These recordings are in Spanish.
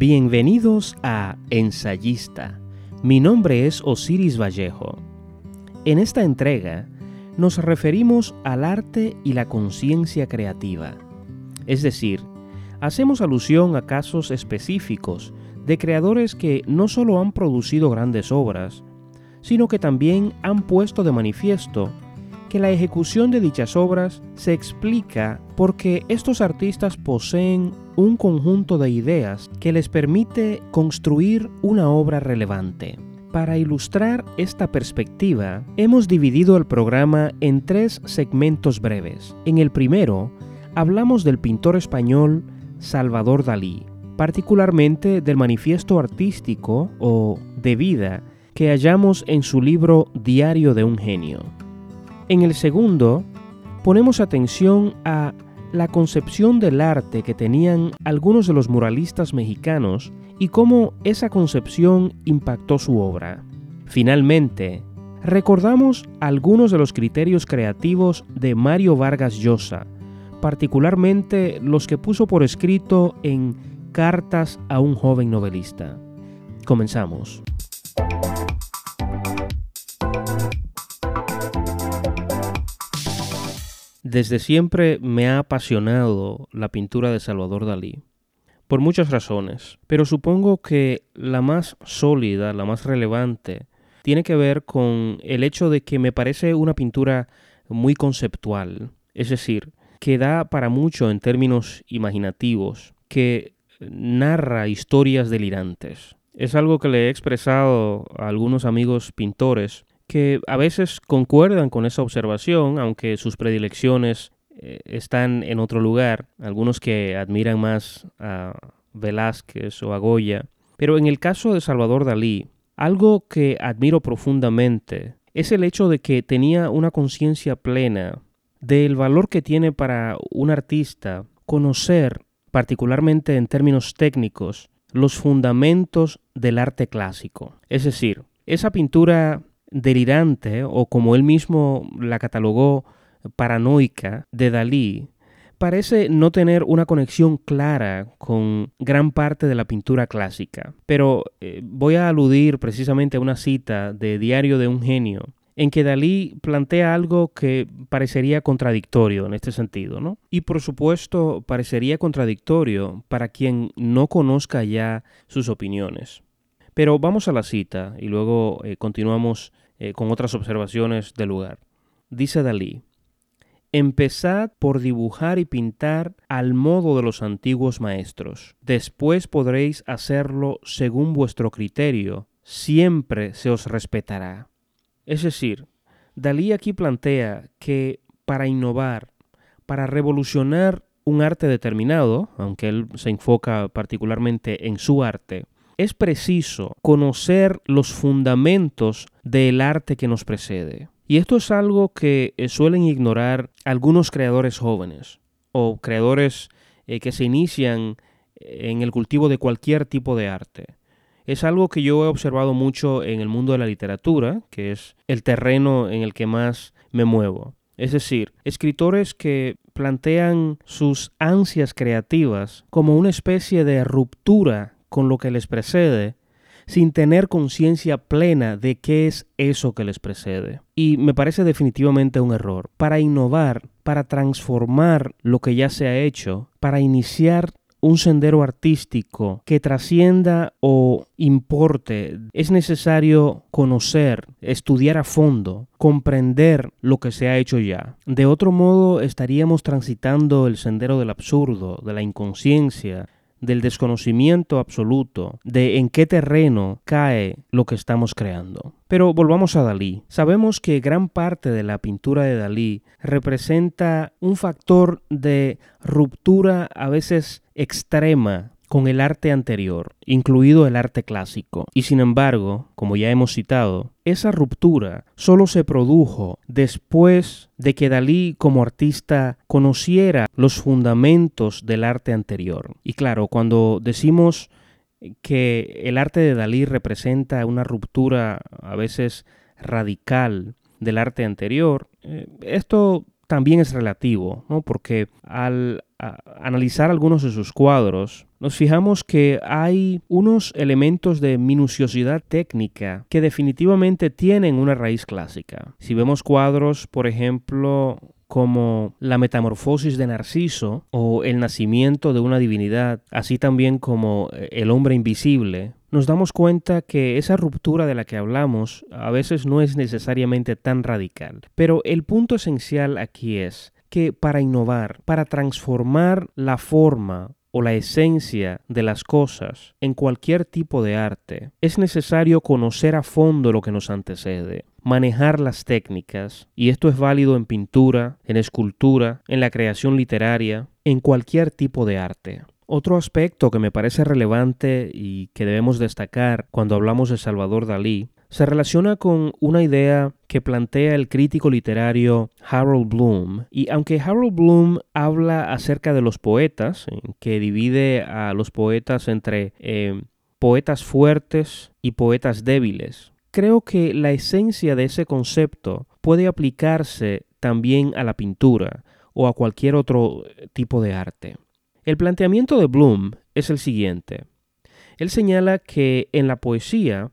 Bienvenidos a Ensayista. Mi nombre es Osiris Vallejo. En esta entrega nos referimos al arte y la conciencia creativa. Es decir, hacemos alusión a casos específicos de creadores que no solo han producido grandes obras, sino que también han puesto de manifiesto que la ejecución de dichas obras se explica porque estos artistas poseen un conjunto de ideas que les permite construir una obra relevante. Para ilustrar esta perspectiva, hemos dividido el programa en tres segmentos breves. En el primero, hablamos del pintor español Salvador Dalí, particularmente del manifiesto artístico o de vida que hallamos en su libro Diario de un genio. En el segundo, ponemos atención a la concepción del arte que tenían algunos de los muralistas mexicanos y cómo esa concepción impactó su obra. Finalmente, recordamos algunos de los criterios creativos de Mario Vargas Llosa, particularmente los que puso por escrito en Cartas a un joven novelista. Comenzamos. Desde siempre me ha apasionado la pintura de Salvador Dalí, por muchas razones, pero supongo que la más sólida, la más relevante, tiene que ver con el hecho de que me parece una pintura muy conceptual, es decir, que da para mucho en términos imaginativos, que narra historias delirantes. Es algo que le he expresado a algunos amigos pintores que a veces concuerdan con esa observación, aunque sus predilecciones eh, están en otro lugar, algunos que admiran más a Velázquez o a Goya. Pero en el caso de Salvador Dalí, algo que admiro profundamente es el hecho de que tenía una conciencia plena del valor que tiene para un artista conocer, particularmente en términos técnicos, los fundamentos del arte clásico. Es decir, esa pintura delirante o como él mismo la catalogó paranoica de Dalí, parece no tener una conexión clara con gran parte de la pintura clásica. Pero eh, voy a aludir precisamente a una cita de Diario de un genio en que Dalí plantea algo que parecería contradictorio en este sentido, ¿no? Y por supuesto parecería contradictorio para quien no conozca ya sus opiniones. Pero vamos a la cita y luego eh, continuamos eh, con otras observaciones del lugar. Dice Dalí, Empezad por dibujar y pintar al modo de los antiguos maestros. Después podréis hacerlo según vuestro criterio. Siempre se os respetará. Es decir, Dalí aquí plantea que para innovar, para revolucionar un arte determinado, aunque él se enfoca particularmente en su arte, es preciso conocer los fundamentos del arte que nos precede. Y esto es algo que eh, suelen ignorar algunos creadores jóvenes o creadores eh, que se inician en el cultivo de cualquier tipo de arte. Es algo que yo he observado mucho en el mundo de la literatura, que es el terreno en el que más me muevo. Es decir, escritores que plantean sus ansias creativas como una especie de ruptura con lo que les precede sin tener conciencia plena de qué es eso que les precede. Y me parece definitivamente un error. Para innovar, para transformar lo que ya se ha hecho, para iniciar un sendero artístico que trascienda o importe, es necesario conocer, estudiar a fondo, comprender lo que se ha hecho ya. De otro modo, estaríamos transitando el sendero del absurdo, de la inconsciencia, del desconocimiento absoluto de en qué terreno cae lo que estamos creando. Pero volvamos a Dalí. Sabemos que gran parte de la pintura de Dalí representa un factor de ruptura a veces extrema con el arte anterior, incluido el arte clásico. Y sin embargo, como ya hemos citado, esa ruptura solo se produjo después de que Dalí como artista conociera los fundamentos del arte anterior. Y claro, cuando decimos que el arte de Dalí representa una ruptura a veces radical del arte anterior, eh, esto también es relativo, ¿no? porque al analizar algunos de sus cuadros, nos fijamos que hay unos elementos de minuciosidad técnica que definitivamente tienen una raíz clásica. Si vemos cuadros, por ejemplo, como la metamorfosis de Narciso o el nacimiento de una divinidad, así también como eh, el hombre invisible, nos damos cuenta que esa ruptura de la que hablamos a veces no es necesariamente tan radical. Pero el punto esencial aquí es que para innovar, para transformar la forma o la esencia de las cosas en cualquier tipo de arte, es necesario conocer a fondo lo que nos antecede, manejar las técnicas, y esto es válido en pintura, en escultura, en la creación literaria, en cualquier tipo de arte. Otro aspecto que me parece relevante y que debemos destacar cuando hablamos de Salvador Dalí se relaciona con una idea que plantea el crítico literario Harold Bloom. Y aunque Harold Bloom habla acerca de los poetas, que divide a los poetas entre eh, poetas fuertes y poetas débiles, creo que la esencia de ese concepto puede aplicarse también a la pintura o a cualquier otro tipo de arte. El planteamiento de Bloom es el siguiente. Él señala que en la poesía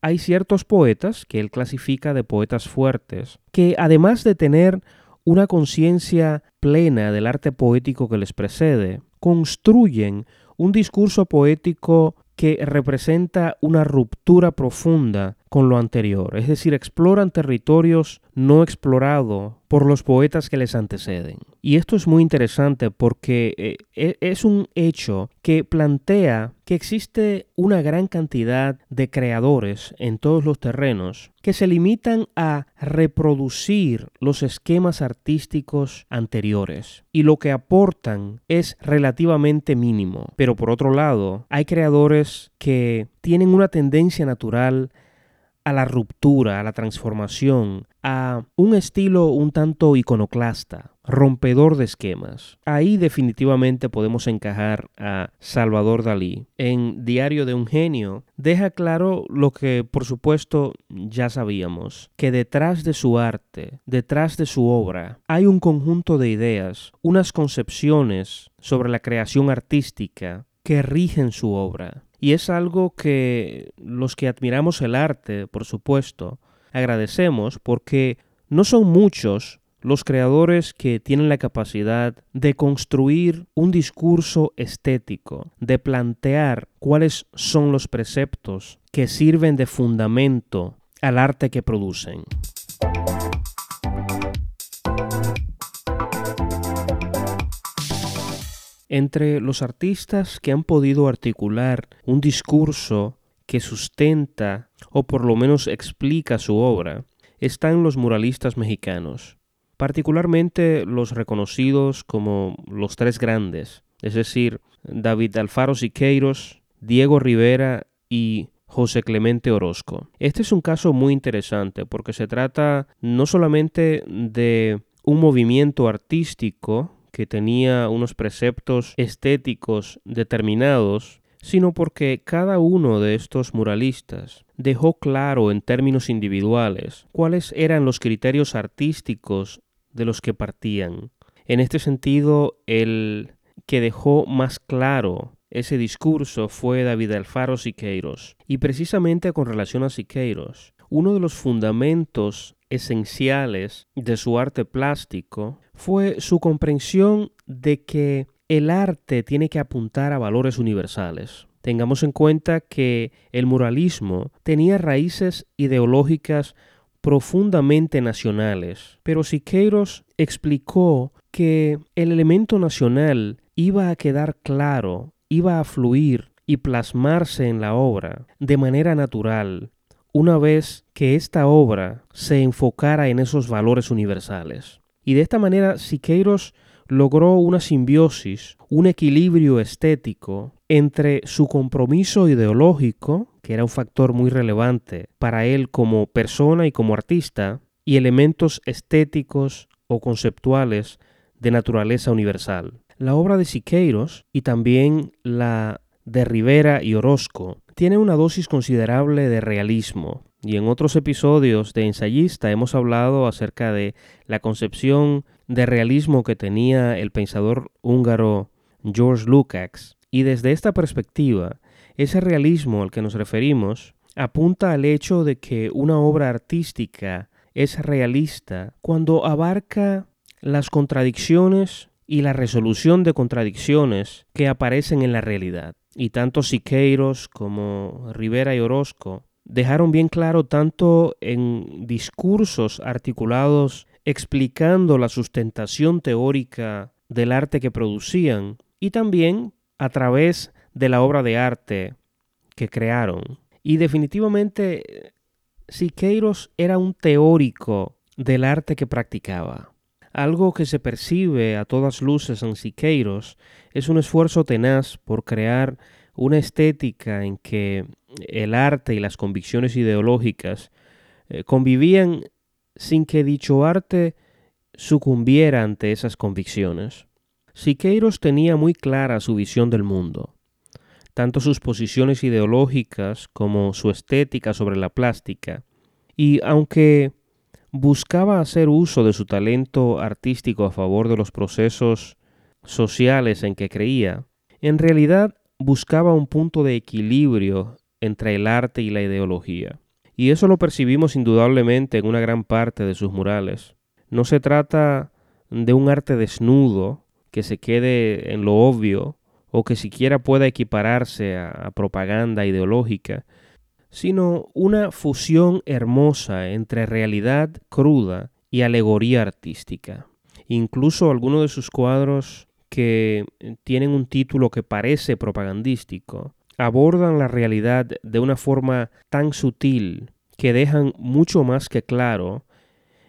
hay ciertos poetas que él clasifica de poetas fuertes, que además de tener una conciencia plena del arte poético que les precede, construyen un discurso poético que representa una ruptura profunda con lo anterior, es decir, exploran territorios no explorados por los poetas que les anteceden. Y esto es muy interesante porque eh, e, es un hecho que plantea que existe una gran cantidad de creadores en todos los terrenos que se limitan a reproducir los esquemas artísticos anteriores y lo que aportan es relativamente mínimo. Pero por otro lado, hay creadores que tienen una tendencia natural a la ruptura, a la transformación, a un estilo un tanto iconoclasta, rompedor de esquemas. Ahí definitivamente podemos encajar a Salvador Dalí. En Diario de un genio deja claro lo que por supuesto ya sabíamos, que detrás de su arte, detrás de su obra, hay un conjunto de ideas, unas concepciones sobre la creación artística que rigen su obra y es algo que los que admiramos el arte, por supuesto, agradecemos porque no son muchos los creadores que tienen la capacidad de construir un discurso estético, de plantear cuáles son los preceptos que sirven de fundamento al arte que producen. Entre los artistas que han podido articular un discurso que sustenta o por lo menos explica su obra, están los muralistas mexicanos, particularmente los reconocidos como los tres grandes, es decir, David Alfaro Siqueiros, Diego Rivera y José Clemente Orozco. Este es un caso muy interesante porque se trata no solamente de un movimiento artístico que tenía unos preceptos estéticos determinados, sino porque cada uno de estos muralistas dejó claro en términos individuales cuáles eran los criterios artísticos de los que partían. En este sentido, el que dejó más claro ese discurso fue David Alfaro Siqueiros. Y precisamente con relación a Siqueiros, uno de los fundamentos esenciales de su arte plástico fue su comprensión de que el arte tiene que apuntar a valores universales. Tengamos en cuenta que el muralismo tenía raíces ideológicas profundamente nacionales, pero Siqueiros explicó que el elemento nacional iba a quedar claro, iba a fluir y plasmarse en la obra de manera natural, una vez que esta obra se enfocara en esos valores universales. Y de esta manera Siqueiros logró una simbiosis, un equilibrio estético entre su compromiso ideológico, que era un factor muy relevante para él como persona y como artista, y elementos estéticos o conceptuales de naturaleza universal. La obra de Siqueiros y también la de Rivera y Orozco tiene una dosis considerable de realismo, y en otros episodios de Ensayista hemos hablado acerca de la concepción de realismo que tenía el pensador húngaro George Lukács. Y desde esta perspectiva, ese realismo al que nos referimos apunta al hecho de que una obra artística es realista cuando abarca las contradicciones y la resolución de contradicciones que aparecen en la realidad. Y tanto Siqueiros como Rivera y Orozco dejaron bien claro tanto en discursos articulados explicando la sustentación teórica del arte que producían y también a través de la obra de arte que crearon. Y definitivamente Siqueiros era un teórico del arte que practicaba. Algo que se percibe a todas luces en Siqueiros es un esfuerzo tenaz por crear una estética en que el arte y las convicciones ideológicas eh, convivían sin que dicho arte sucumbiera ante esas convicciones. Siqueiros tenía muy clara su visión del mundo, tanto sus posiciones ideológicas como su estética sobre la plástica, y aunque buscaba hacer uso de su talento artístico a favor de los procesos sociales en que creía, en realidad buscaba un punto de equilibrio entre el arte y la ideología. Y eso lo percibimos indudablemente en una gran parte de sus murales. No se trata de un arte desnudo que se quede en lo obvio o que siquiera pueda equipararse a, propaganda ideológica, sino una fusión hermosa entre realidad cruda y alegoría artística. Incluso algunos de sus cuadros que tienen un título que parece propagandístico, abordan la realidad de una forma tan sutil que dejan mucho más que claro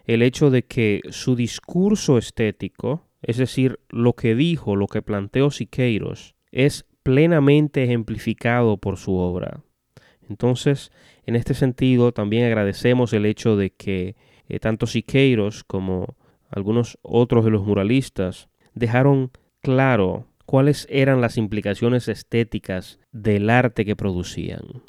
el hecho de que su discurso estético, es decir, lo que dijo, lo que planteó Siqueiros, es plenamente ejemplificado por su obra. Entonces, en este sentido, también agradecemos el hecho de que eh, tanto Siqueiros como algunos otros de los muralistas dejaron claro cuáles eran las implicaciones estéticas del arte que producían.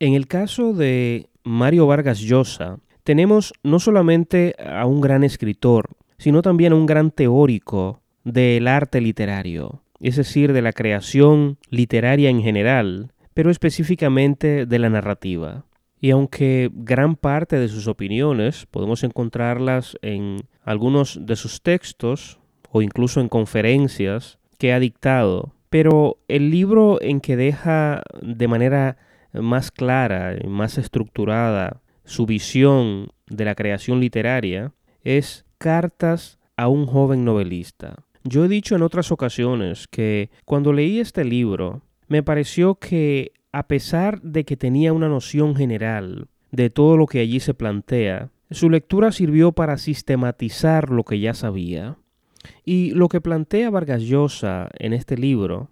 En el caso de Mario Vargas Llosa, tenemos no solamente a un gran escritor, sino también a un gran teórico del arte literario, es decir, de la creación literaria en general, pero específicamente de la narrativa. Y aunque gran parte de sus opiniones podemos encontrarlas en algunos de sus textos o incluso en conferencias que ha dictado, pero el libro en que deja de manera más clara, y más estructurada su visión de la creación literaria es Cartas a un joven novelista. Yo he dicho en otras ocasiones que cuando leí este libro me pareció que a pesar de que tenía una noción general de todo lo que allí se plantea, su lectura sirvió para sistematizar lo que ya sabía. Y lo que plantea Vargas Llosa en este libro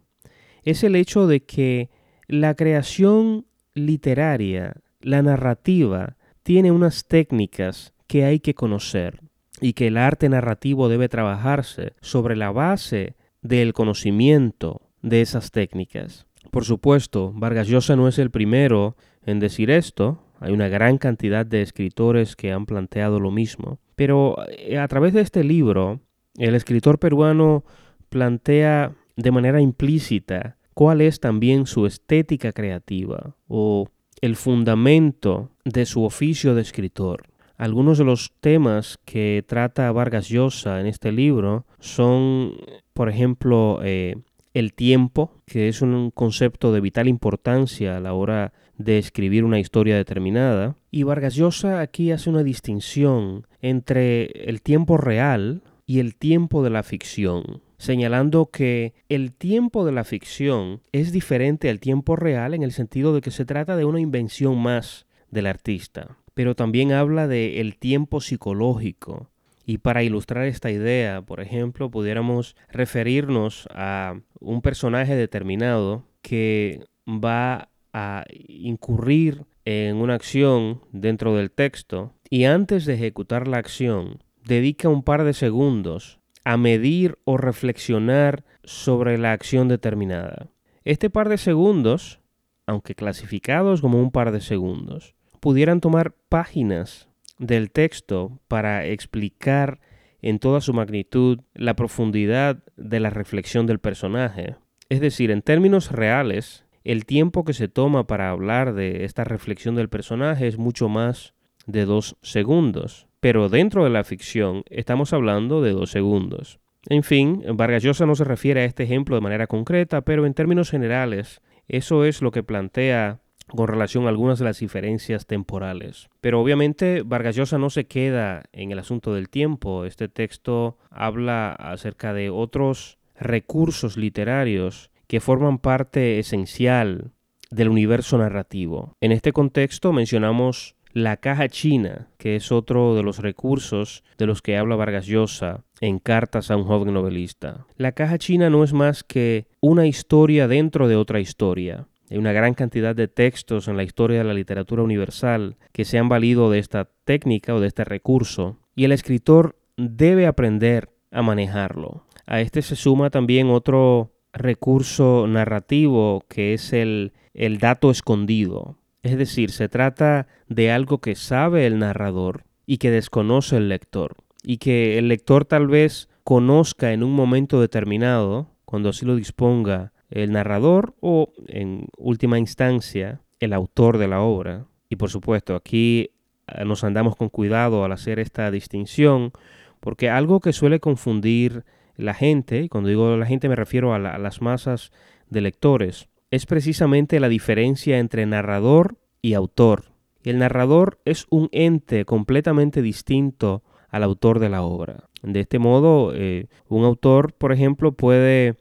es el hecho de que la creación literaria, la narrativa, tiene unas técnicas que hay que conocer y que el arte narrativo debe trabajarse sobre la base del conocimiento de esas técnicas. Por supuesto, Vargas Llosa no es el primero en decir esto, hay una gran cantidad de escritores que han planteado lo mismo, pero eh, a través de este libro, el escritor peruano plantea de manera implícita cuál es también su estética creativa o el fundamento de su oficio de escritor. Algunos de los temas que trata Vargas Llosa en este libro son, por ejemplo, eh, el tiempo, que es un concepto de vital importancia a la hora de escribir una historia determinada. Y Vargas Llosa aquí hace una distinción entre el tiempo real y el tiempo de la ficción señalando que el tiempo de la ficción es diferente al tiempo real en el sentido de que se trata de una invención más del artista, pero también habla de el tiempo psicológico. Y para ilustrar esta idea, por ejemplo, pudiéramos referirnos a un personaje determinado que va a incurrir en una acción dentro del texto y antes de ejecutar la acción dedica un par de segundos a medir o reflexionar sobre la acción determinada. Este par de segundos aunque clasificados como un par de segundos, pudieran tomar páginas del texto para explicar en toda su magnitud la profundidad de la reflexión del personaje. Es decir, en términos reales, el tiempo que se toma para hablar de esta reflexión del personaje es mucho más de dos segundos. Pero dentro de la ficción estamos hablando de dos segundos. En fin, Vargas Llosa no se refiere a este ejemplo de manera concreta, pero en términos generales, eso es lo que plantea con relación a algunas de las diferencias temporales. Pero obviamente Vargas Llosa no se queda en el asunto del tiempo. Este texto habla acerca de otros recursos literarios que forman parte esencial del universo narrativo. En este contexto mencionamos la caja china, que es otro de los recursos de los que habla Vargas Llosa en Cartas a un joven novelista. La caja china no es más que una historia dentro de otra historia. Hay una gran cantidad de textos en la historia de la literatura universal que se han valido de esta técnica o de este recurso, y el escritor debe aprender a manejarlo. A este se suma también otro recurso narrativo que es el, el dato escondido. Es decir, se trata de algo que sabe el narrador y que desconoce el lector. Y que el lector tal vez conozca en un momento determinado, cuando así lo disponga el narrador o, en última instancia, el autor de la obra. Y por supuesto, aquí eh, nos andamos con cuidado al hacer esta distinción, porque algo que suele confundir la gente, y cuando digo la gente me refiero a, a las masas de lectores, es precisamente la diferencia entre narrador y autor. El narrador es un ente completamente distinto al autor de la obra. De este modo, eh, un autor, por ejemplo, puede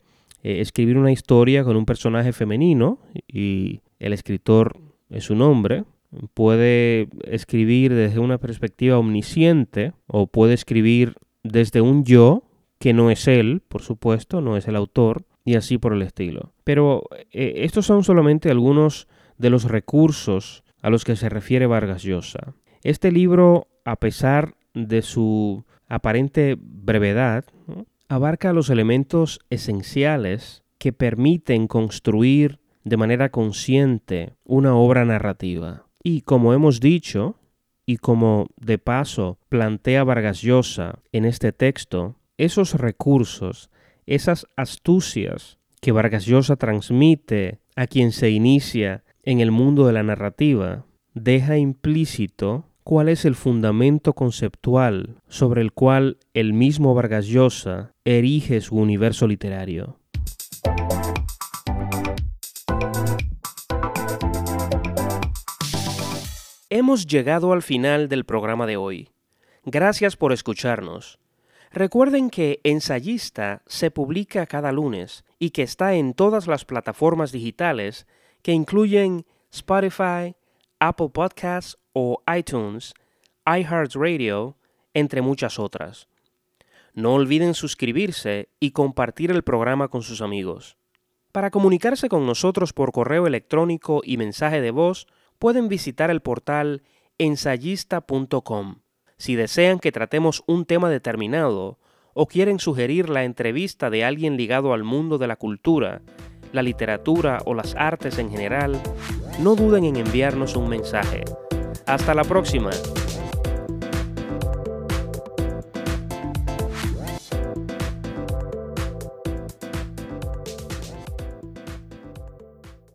eh, escribir una historia con un personaje femenino y el escritor es un hombre. Puede escribir desde una perspectiva omnisciente o puede escribir desde un yo que no es él, por supuesto, no es el autor, y así por el estilo. Pero eh, estos son solamente algunos de los recursos a los que se refiere Vargas Llosa. Este libro, a pesar de su aparente brevedad, abarca los elementos esenciales que permiten construir de manera consciente una obra narrativa. Y como hemos dicho, y como de paso plantea Vargas Llosa en este texto, esos recursos esas astucias que Vargas Llosa transmite a quien se inicia en el mundo de la narrativa, deja implícito cuál es el fundamento conceptual sobre el cual el mismo Vargas Llosa erige su universo literario. Hemos llegado al final del programa de hoy. Gracias por escucharnos. Recuerden que Ensayista se publica cada lunes y que está en todas las plataformas digitales que incluyen Spotify, Apple Podcasts o iTunes, iHeartRadio, entre muchas otras. No olviden suscribirse y compartir el programa con sus amigos. Para comunicarse con nosotros por correo electrónico y mensaje de voz, pueden visitar el portal ensayista.com. Si desean que tratemos un tema determinado o quieren sugerir la entrevista de alguien ligado al mundo de la cultura, la literatura o las artes en general, no duden en enviarnos un mensaje. Hasta la próxima.